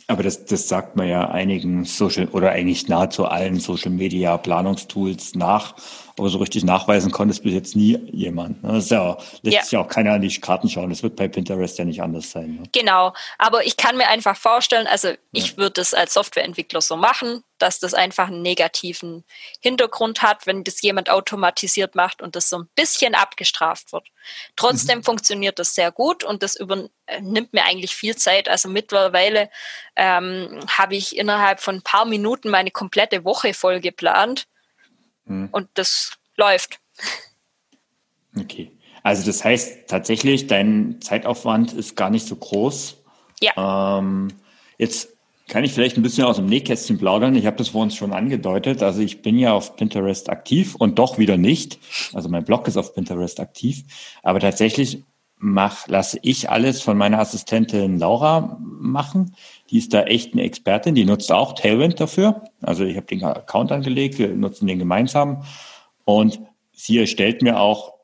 Aber das, das sagt man ja einigen Social oder eigentlich nahezu allen Social Media Planungstools nach. Aber so richtig nachweisen konnte es bis jetzt nie jemand. Ne? Das ja, lässt ja. sich ja auch keiner an die Karten schauen. Das wird bei Pinterest ja nicht anders sein. Ne? Genau. Aber ich kann mir einfach vorstellen, also ich würde es als Softwareentwickler so machen, dass das einfach einen negativen Hintergrund hat, wenn das jemand automatisiert macht und das so ein bisschen abgestraft wird. Trotzdem mhm. funktioniert das sehr gut und das übernimmt äh, mir eigentlich viel Zeit. Also mittlerweile ähm, habe ich innerhalb von ein paar Minuten meine komplette Woche voll geplant Mhm. Und das läuft. Okay. Also das heißt tatsächlich, dein Zeitaufwand ist gar nicht so groß. Ja. Ähm, jetzt kann ich vielleicht ein bisschen aus dem Nähkästchen plaudern. Ich habe das vor uns schon angedeutet. Also ich bin ja auf Pinterest aktiv und doch wieder nicht. Also mein Blog ist auf Pinterest aktiv. Aber tatsächlich mach, lasse ich alles von meiner Assistentin Laura machen. Die ist da echt eine Expertin, die nutzt auch Tailwind dafür. Also ich habe den Account angelegt, wir nutzen den gemeinsam. Und sie erstellt mir auch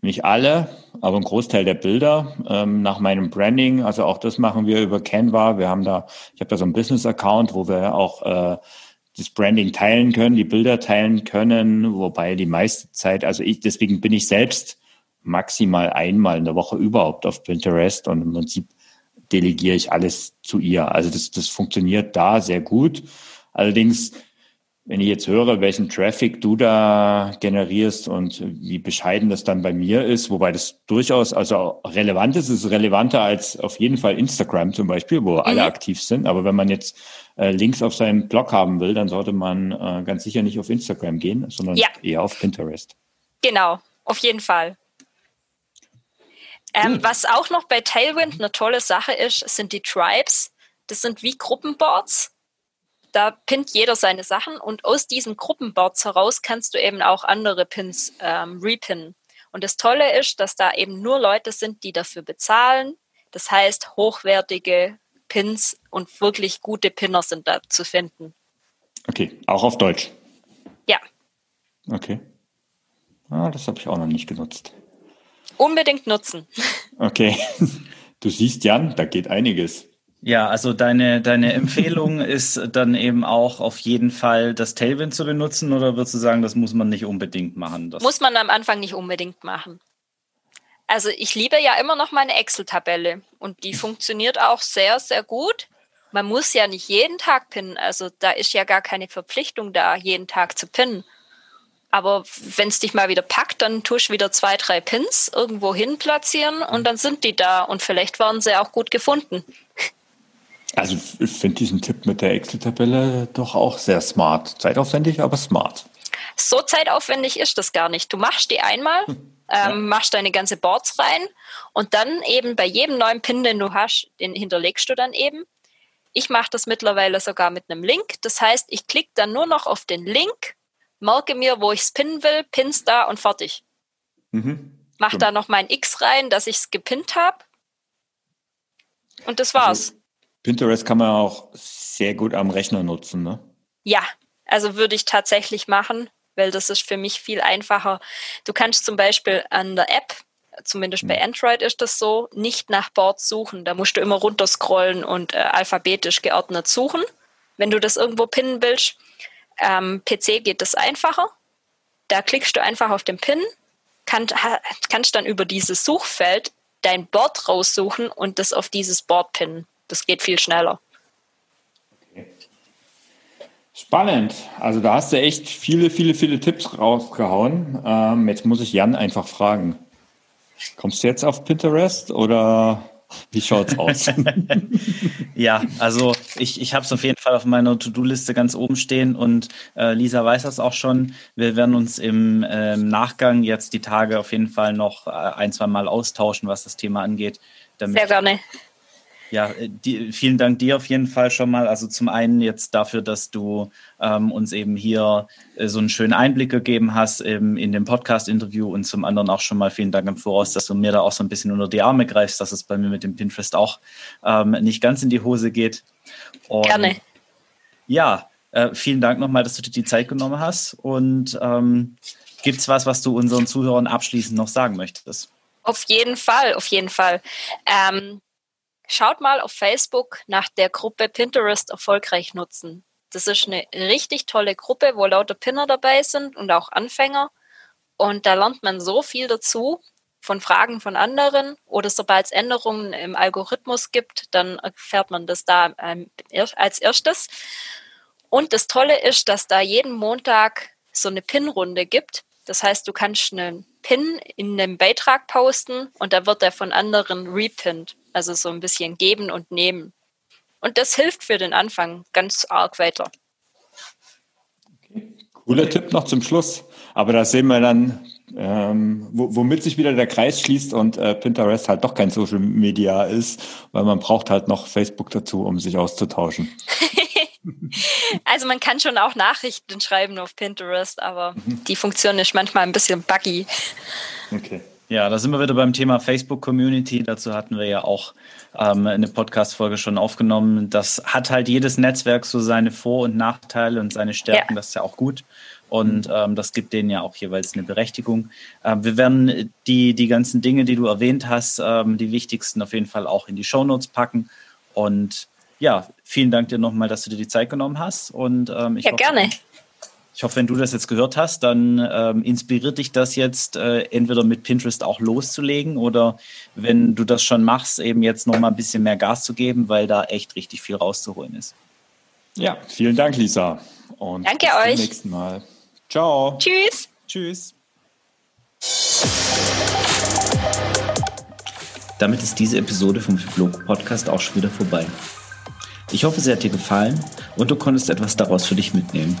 nicht alle, aber ein Großteil der Bilder ähm, nach meinem Branding. Also auch das machen wir über Canva. Wir haben da, ich habe da so einen Business-Account, wo wir auch äh, das Branding teilen können, die Bilder teilen können, wobei die meiste Zeit, also ich, deswegen bin ich selbst maximal einmal in der Woche überhaupt auf Pinterest und im Prinzip delegiere ich alles zu ihr. Also das, das funktioniert da sehr gut. Allerdings, wenn ich jetzt höre, welchen Traffic du da generierst und wie bescheiden das dann bei mir ist, wobei das durchaus also relevant ist, ist relevanter als auf jeden Fall Instagram zum Beispiel, wo mhm. alle aktiv sind. Aber wenn man jetzt äh, Links auf seinem Blog haben will, dann sollte man äh, ganz sicher nicht auf Instagram gehen, sondern ja. eher auf Pinterest. Genau, auf jeden Fall. Ähm, was auch noch bei Tailwind eine tolle Sache ist, sind die Tribes. Das sind wie Gruppenboards. Da pinnt jeder seine Sachen und aus diesen Gruppenboards heraus kannst du eben auch andere Pins ähm, repinnen. Und das Tolle ist, dass da eben nur Leute sind, die dafür bezahlen. Das heißt, hochwertige Pins und wirklich gute Pinner sind da zu finden. Okay, auch auf Deutsch. Ja. Okay. Ah, das habe ich auch noch nicht genutzt. Unbedingt nutzen. Okay. [laughs] Du siehst, Jan, da geht einiges. Ja, also deine, deine Empfehlung [laughs] ist dann eben auch auf jeden Fall das Tailwind zu benutzen oder würdest du sagen, das muss man nicht unbedingt machen? Das muss man am Anfang nicht unbedingt machen. Also ich liebe ja immer noch meine Excel-Tabelle und die [laughs] funktioniert auch sehr, sehr gut man muss ja nicht jeden Tag pinnen. Also da ist ja gar keine Verpflichtung da, jeden Tag zu pinnen. Aber wenn es dich mal wieder packt, dann tust du wieder zwei, drei Pins irgendwo hin platzieren und dann sind die da und vielleicht waren sie auch gut gefunden. Also ich finde diesen Tipp mit der Excel-Tabelle doch auch sehr smart. Zeitaufwendig, aber smart. So zeitaufwendig ist das gar nicht. Du machst die einmal, hm. ähm, ja. machst deine ganze Boards rein und dann eben bei jedem neuen Pin, den du hast, den hinterlegst du dann eben. Ich mache das mittlerweile sogar mit einem Link. Das heißt, ich klicke dann nur noch auf den Link, merke mir, wo ich es pinnen will, pins da und fertig. Mhm. Mach da noch mein X rein, dass ich es gepinnt habe. Und das war's. Also, Pinterest kann man auch sehr gut am Rechner nutzen, ne? Ja, also würde ich tatsächlich machen, weil das ist für mich viel einfacher. Du kannst zum Beispiel an der App, zumindest bei hm. Android ist das so, nicht nach Boards suchen. Da musst du immer runterscrollen und äh, alphabetisch geordnet suchen, wenn du das irgendwo pinnen willst. Am PC geht das einfacher. Da klickst du einfach auf den Pin, kann, kannst dann über dieses Suchfeld dein Board raussuchen und das auf dieses Board pinnen. Das geht viel schneller. Spannend. Also da hast du echt viele, viele, viele Tipps rausgehauen. Ähm, jetzt muss ich Jan einfach fragen. Kommst du jetzt auf Pinterest oder wie schaut's aus? [laughs] ja, also ich, ich habe es auf jeden Fall auf meiner To-Do-Liste ganz oben stehen und äh, Lisa weiß das auch schon. Wir werden uns im äh, Nachgang jetzt die Tage auf jeden Fall noch äh, ein, zwei Mal austauschen, was das Thema angeht. Sehr gerne. Ja, äh, die, vielen Dank dir auf jeden Fall schon mal. Also zum einen jetzt dafür, dass du ähm, uns eben hier äh, so einen schönen Einblick gegeben hast im, in dem Podcast-Interview und zum anderen auch schon mal vielen Dank im Voraus, dass du mir da auch so ein bisschen unter die Arme greifst, dass es bei mir mit dem Pinterest auch ähm, nicht ganz in die Hose geht. Und, Gerne. Ja, äh, vielen Dank nochmal, dass du dir die Zeit genommen hast. Und ähm, gibt es was, was du unseren Zuhörern abschließend noch sagen möchtest? Auf jeden Fall, auf jeden Fall. Ähm, Schaut mal auf Facebook nach der Gruppe Pinterest erfolgreich nutzen. Das ist eine richtig tolle Gruppe, wo lauter Pinner dabei sind und auch Anfänger. Und da lernt man so viel dazu von Fragen von anderen oder sobald es Änderungen im Algorithmus gibt, dann erfährt man das da ähm, als erstes. Und das Tolle ist, dass da jeden Montag so eine Pin-Runde gibt. Das heißt, du kannst einen Pin in einem Beitrag posten und da wird er von anderen repinned. Also so ein bisschen geben und nehmen. Und das hilft für den Anfang ganz arg weiter. Okay. Cooler Tipp noch zum Schluss. Aber da sehen wir dann, ähm, womit sich wieder der Kreis schließt und äh, Pinterest halt doch kein Social Media ist, weil man braucht halt noch Facebook dazu, um sich auszutauschen. [laughs] also man kann schon auch Nachrichten schreiben auf Pinterest, aber mhm. die Funktion ist manchmal ein bisschen buggy. Okay. Ja, da sind wir wieder beim Thema Facebook Community. Dazu hatten wir ja auch ähm, eine Podcast-Folge schon aufgenommen. Das hat halt jedes Netzwerk so seine Vor- und Nachteile und seine Stärken. Ja. Das ist ja auch gut. Und ähm, das gibt denen ja auch jeweils eine Berechtigung. Ähm, wir werden die, die ganzen Dinge, die du erwähnt hast, ähm, die wichtigsten auf jeden Fall auch in die Shownotes packen. Und ja, vielen Dank dir nochmal, dass du dir die Zeit genommen hast. Und ähm, ich ja, hoffe, gerne. Ich hoffe, wenn du das jetzt gehört hast, dann ähm, inspiriert dich das jetzt, äh, entweder mit Pinterest auch loszulegen oder wenn du das schon machst, eben jetzt noch mal ein bisschen mehr Gas zu geben, weil da echt richtig viel rauszuholen ist. Ja, vielen Dank, Lisa. Und Danke bis euch. zum nächsten Mal. Ciao. Tschüss. Tschüss. Damit ist diese Episode vom Fibloco Podcast auch schon wieder vorbei. Ich hoffe, sie hat dir gefallen und du konntest etwas daraus für dich mitnehmen.